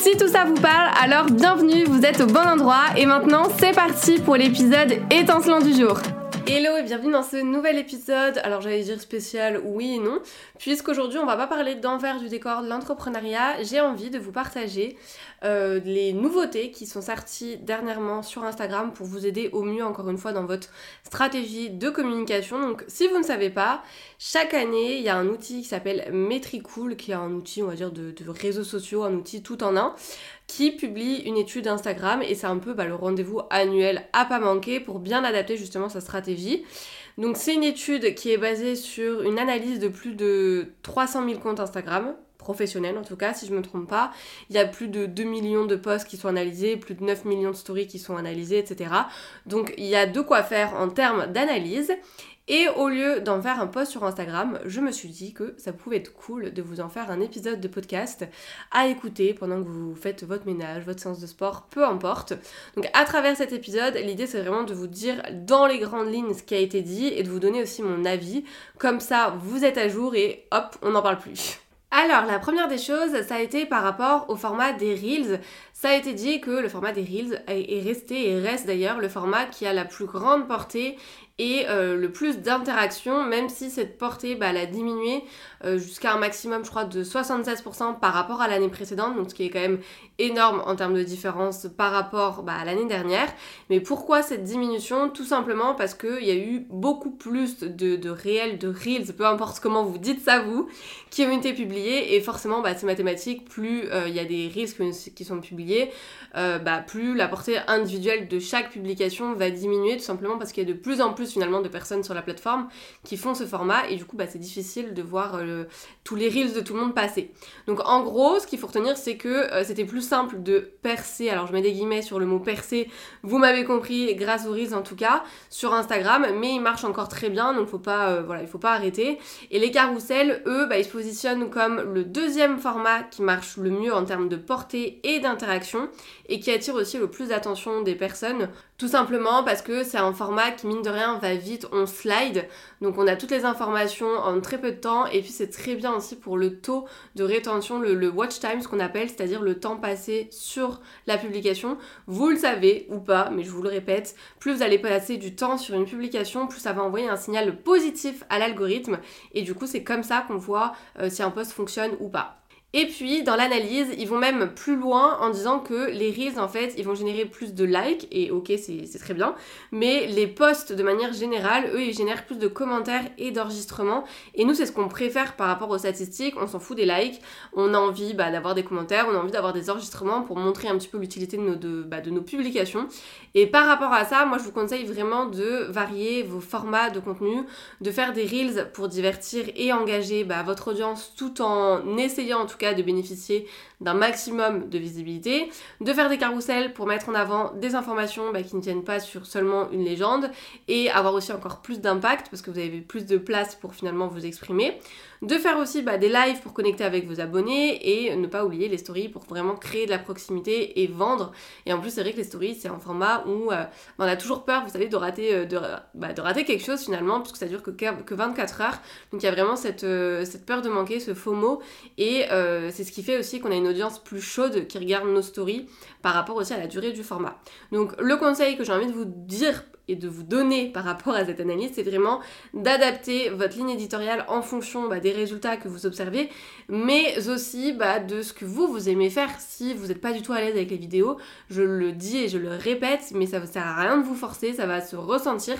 Si tout ça vous parle, alors bienvenue, vous êtes au bon endroit et maintenant c'est parti pour l'épisode étincelant du jour. Hello et bienvenue dans ce nouvel épisode. Alors j'allais dire spécial, oui et non, puisqu'aujourd'hui on va pas parler d'envers du décor de l'entrepreneuriat, j'ai envie de vous partager euh, les nouveautés qui sont sorties dernièrement sur Instagram pour vous aider au mieux encore une fois dans votre stratégie de communication. Donc si vous ne savez pas, chaque année il y a un outil qui s'appelle Metricool, qui est un outil on va dire de, réseaux sociaux, un outil tout en un, qui publie une étude Instagram et c'est un peu bah, le rendez-vous annuel à pas manquer pour bien adapter justement sa stratégie. Donc c'est une étude qui est basée sur une analyse de plus de 300 000 comptes Instagram, professionnels en tout cas si je ne me trompe pas. Il y a plus de 2 millions de posts qui sont analysés, plus de 9 millions de stories qui sont analysées, etc. Donc il y a de quoi faire en termes d'analyse. Et au lieu d'en faire un post sur Instagram, je me suis dit que ça pouvait être cool de vous en faire un épisode de podcast à écouter pendant que vous faites votre ménage, votre séance de sport, peu importe. Donc à travers cet épisode, l'idée c'est vraiment de vous dire dans les grandes lignes ce qui a été dit et de vous donner aussi mon avis. Comme ça, vous êtes à jour et hop, on n'en parle plus. Alors, la première des choses, ça a été par rapport au format des Reels. Ça a été dit que le format des Reels est resté et reste d'ailleurs le format qui a la plus grande portée et euh, le plus d'interaction, même si cette portée, bah, a diminué euh, jusqu'à un maximum, je crois, de 76% par rapport à l'année précédente, donc ce qui est quand même énorme en termes de différence par rapport bah, à l'année dernière. Mais pourquoi cette diminution? Tout simplement parce qu'il y a eu beaucoup plus de, de réels, de reels, peu importe comment vous dites ça vous, qui ont été publiés, et forcément, bah, c'est mathématique, plus euh, il y a des reels qui sont publiés, bah, plus la portée individuelle de chaque publication va diminuer, tout simplement parce qu'il y a de plus en plus finalement de personnes sur la plateforme qui font ce format. Et du coup bah, c'est difficile de voir euh, tous les reels de tout le monde passer. Donc en gros ce qu'il faut retenir c'est que euh, c'était plus simple de percer, alors je mets des guillemets sur le mot percer, vous m'avez compris grâce aux reels en tout cas sur Instagram. Mais il marche encore très bien donc faut pas, euh, voilà, il faut pas arrêter. Et les carousels eux bah, ils se positionnent comme le deuxième format qui marche le mieux en termes de portée et d'interaction et qui attire aussi le plus d'attention des personnes. Tout simplement parce que c'est un format qui mine de rien va vite, on slide, donc on a toutes les informations en très peu de temps et puis c'est très bien aussi pour le taux de rétention, le, watch time, ce qu'on appelle, c'est-à-dire le temps passé sur la publication. Vous le savez ou pas, mais je vous le répète, plus vous allez passer du temps sur une publication, plus ça va envoyer un signal positif à l'algorithme. Et du coup c'est comme ça qu'on voit euh, si un post fonctionne ou pas. Et puis dans l'analyse, ils vont même plus loin en disant que les reels en fait, ils vont générer plus de likes et ok c'est très bien, mais les posts de manière générale, eux ils génèrent plus de commentaires et d'enregistrements et nous c'est ce qu'on préfère par rapport aux statistiques, on s'en fout des likes, on a envie bah, d'avoir des commentaires, on a envie d'avoir des enregistrements pour montrer un petit peu l'utilité de nos, de, bah, de nos publications. Et par rapport à ça, moi je vous conseille vraiment de varier vos formats de contenu, de faire des reels pour divertir et engager bah, votre audience tout en essayant en tout de bénéficier d'un maximum de visibilité, de faire des carousels pour mettre en avant des informations bah, qui ne tiennent pas sur seulement une légende et avoir aussi encore plus d'impact parce que vous avez plus de place pour finalement vous exprimer, de faire aussi bah, des lives pour connecter avec vos abonnés et ne pas oublier les stories pour vraiment créer de la proximité et vendre. Et en plus c'est vrai que les stories c'est un format où euh, bah, on a toujours peur, vous savez, de rater, euh, de, de, rater quelque chose finalement puisque ça dure que, que 24 heures. Donc il y a vraiment cette, euh, cette peur de manquer, ce faux mot et c'est ce qui fait aussi qu'on a une audience plus chaude qui regarde nos stories par rapport aussi à la durée du format. Donc le conseil que j'ai envie de vous dire et de vous donner par rapport à cette analyse, c'est vraiment d'adapter votre ligne éditoriale en fonction bah, des résultats que vous observez, mais aussi bah, de ce que vous, vous aimez faire si vous n'êtes pas du tout à l'aise avec les vidéos. Je le dis et je le répète, mais ça ne sert à rien de vous forcer, ça va se ressentir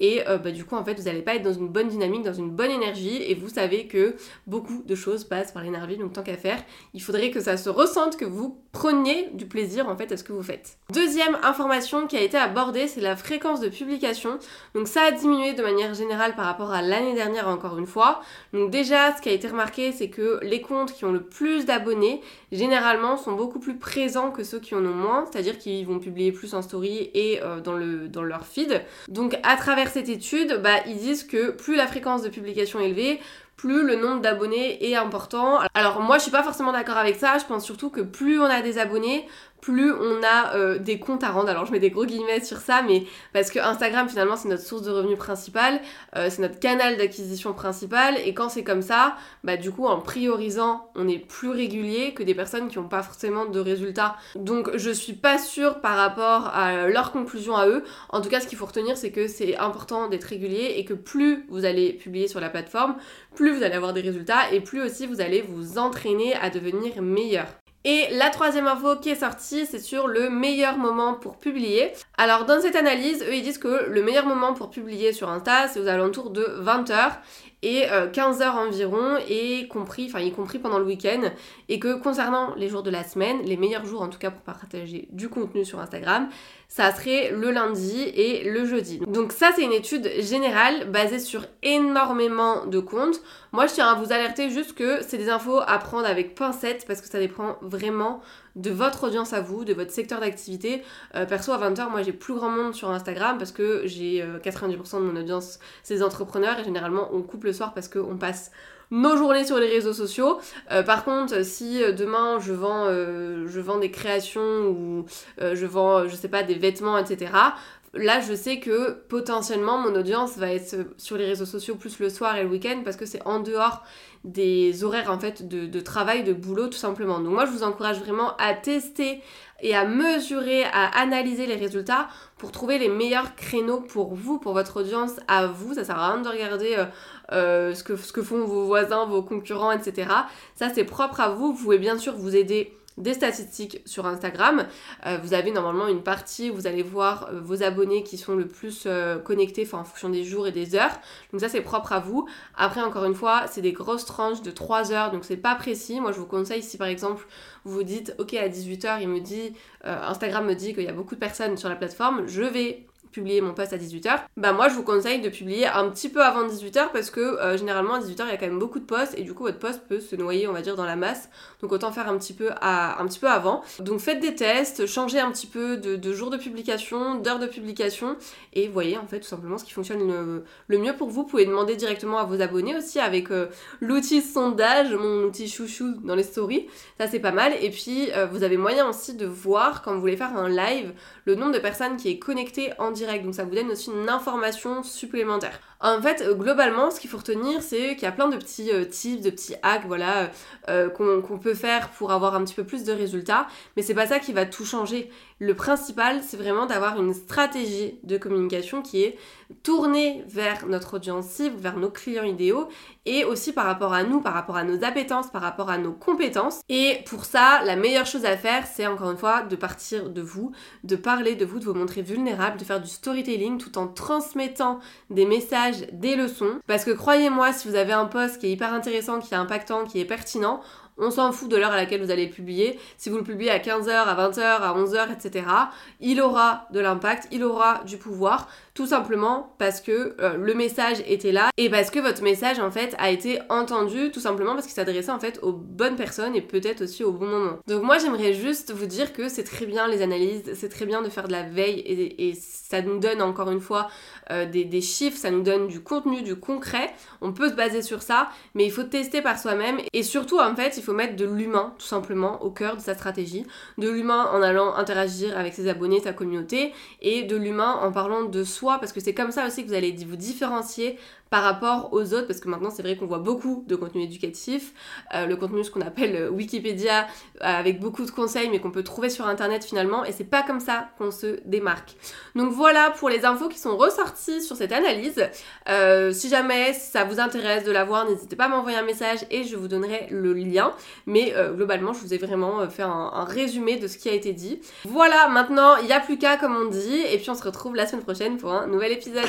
et euh, bah, du coup en fait vous n'allez pas être dans une bonne dynamique, dans une bonne énergie et vous savez que beaucoup de choses passent par l'énergie, donc tant qu'à faire, il faudrait que ça se ressente, que vous preniez du plaisir en fait à ce que vous faites. Deuxième information qui a été abordée, c'est la fréquence de publication. Donc ça a diminué de manière générale par rapport à l'année dernière encore une fois. Donc déjà, ce qui a été remarqué, c'est que les comptes qui ont le plus d'abonnés, généralement, sont beaucoup plus présents que ceux qui en ont moins, c'est-à-dire qu'ils vont publier plus en story et euh, dans, le, dans leur feed. Donc à travers cette étude, bah, ils disent que plus la fréquence de publication est élevée, plus le nombre d'abonnés est important. Alors moi je suis pas forcément d'accord avec ça, je pense surtout que plus on a des abonnés, plus on a euh, des comptes à rendre. Alors je mets des gros guillemets sur ça, mais parce que Instagram finalement c'est notre source de revenus principale, euh, c'est notre canal d'acquisition principal, et quand c'est comme ça, bah du coup en priorisant, on est plus régulier que des personnes qui n'ont pas forcément de résultats. Donc je suis pas sûre par rapport à leur conclusion à eux. En tout cas, ce qu'il faut retenir, c'est que c'est important d'être régulier et que plus vous allez publier sur la plateforme, plus vous allez avoir des résultats et plus aussi vous allez vous entraîner à devenir meilleur. Et la troisième info qui est sortie, c'est sur le meilleur moment pour publier. Alors dans cette analyse, eux ils disent que le meilleur moment pour publier sur Insta, c'est aux alentours de 20h et 15 euh, heures environ, et compris, enfin y compris pendant le week-end, et que concernant les jours de la semaine, les meilleurs jours en tout cas pour partager du contenu sur Instagram, ça serait le lundi et le jeudi. Donc ça c'est une étude générale basée sur énormément de comptes. Moi je tiens à vous alerter juste que c'est des infos à prendre avec pincette parce que ça dépend vraiment de votre audience à vous, de votre secteur d'activité. Euh, perso, à 20h, moi j'ai plus grand monde sur Instagram parce que j'ai 90% euh, de mon audience, c'est des entrepreneurs et généralement on coupe le soir parce qu'on passe nos journées sur les réseaux sociaux. Euh, par contre, si demain je vends, je vends des créations ou je vends, je sais pas, des vêtements, etc., là je sais que potentiellement mon audience va être sur les réseaux sociaux plus le soir et le week-end parce que c'est en dehors des horaires en fait de, travail, de boulot tout simplement. Donc moi je vous encourage vraiment à tester et à mesurer, à analyser les résultats pour trouver les meilleurs créneaux pour vous, pour votre audience à vous. Ça sert à rien de regarder euh, euh, ce que font vos voisins, vos concurrents, etc. Ça c'est propre à vous. Vous pouvez bien sûr vous aider des statistiques sur Instagram. Euh, vous avez normalement une partie où vous allez voir euh, vos abonnés qui sont le plus euh, connectés en fonction des jours et des heures. Donc ça c'est propre à vous. Après encore une fois, c'est des grosses tranches de 3 heures donc c'est pas précis. Moi je vous conseille si par exemple vous vous dites ok à 18h il me dit Instagram me dit qu'il y a beaucoup de personnes sur la plateforme, je vais publier mon post à 18h, bah moi je vous conseille de publier un petit peu avant 18h parce que euh, généralement à 18h il y a quand même beaucoup de posts et du coup votre post peut se noyer on va dire dans la masse donc autant faire un petit peu, à, un petit peu avant. Donc faites des tests, changez un petit peu de, jours de publication, d'heures de publication et voyez en fait tout simplement ce qui fonctionne le, mieux pour vous. Vous pouvez demander directement à vos abonnés aussi avec euh, l'outil sondage, mon outil chouchou dans les stories, ça c'est pas mal et puis euh, vous avez moyen aussi de voir quand vous voulez faire un live le nombre de personnes qui est connecté en direct. Donc ça vous donne aussi une information supplémentaire. En fait, euh, globalement, ce qu'il faut retenir, c'est qu'il y a plein de petits euh, tips, de petits hacks, voilà, euh, qu'on peut faire pour avoir un petit peu plus de résultats. Mais c'est pas ça qui va tout changer. Le principal, c'est vraiment d'avoir une stratégie de communication qui est tournée vers notre audience cible, vers nos clients idéaux et aussi par rapport à nous, par rapport à nos appétences, par rapport à nos compétences. Et pour ça, la meilleure chose à faire, c'est encore une fois de partir de vous, de parler de vous, de vous montrer vulnérable, de faire du storytelling tout en transmettant des messages, des leçons. Parce que croyez-moi, si vous avez un post qui est hyper intéressant, qui est impactant, qui est pertinent, on s'en fout de l'heure à laquelle vous allez le publier. Si vous le publiez à 15h, à 20h, à 11h, etc., il aura de l'impact, il aura du pouvoir, tout simplement parce que euh, le message était là et parce que votre message en fait a été entendu, tout simplement parce qu'il s'adressait en fait aux bonnes personnes et peut-être aussi au bon moment. Donc moi j'aimerais juste vous dire que c'est très bien les analyses, c'est très bien de faire de la veille et, ça nous donne encore une fois euh, des, des chiffres, ça nous donne du contenu, du concret. On peut se baser sur ça, mais il faut tester par soi-même et surtout en fait il faut mettre de l'humain tout simplement au cœur de sa stratégie, de l'humain en allant interagir avec ses abonnés, sa communauté, et de l'humain en parlant de soi, parce que c'est comme ça aussi que vous allez vous différencier par rapport aux autres, parce que maintenant c'est vrai qu'on voit beaucoup de contenu éducatif, euh, le contenu ce qu'on appelle euh, Wikipédia, euh, avec beaucoup de conseils, mais qu'on peut trouver sur internet finalement, et c'est pas comme ça qu'on se démarque. Donc voilà pour les infos qui sont ressorties sur cette analyse. si jamais ça vous intéresse de la voir, n'hésitez pas à m'envoyer un message et je vous donnerai le lien. Mais globalement, je vous ai vraiment fait un, un, résumé de ce qui a été dit. Voilà, maintenant il n'y a plus qu'à comme on dit, et puis on se retrouve la semaine prochaine pour un nouvel épisode.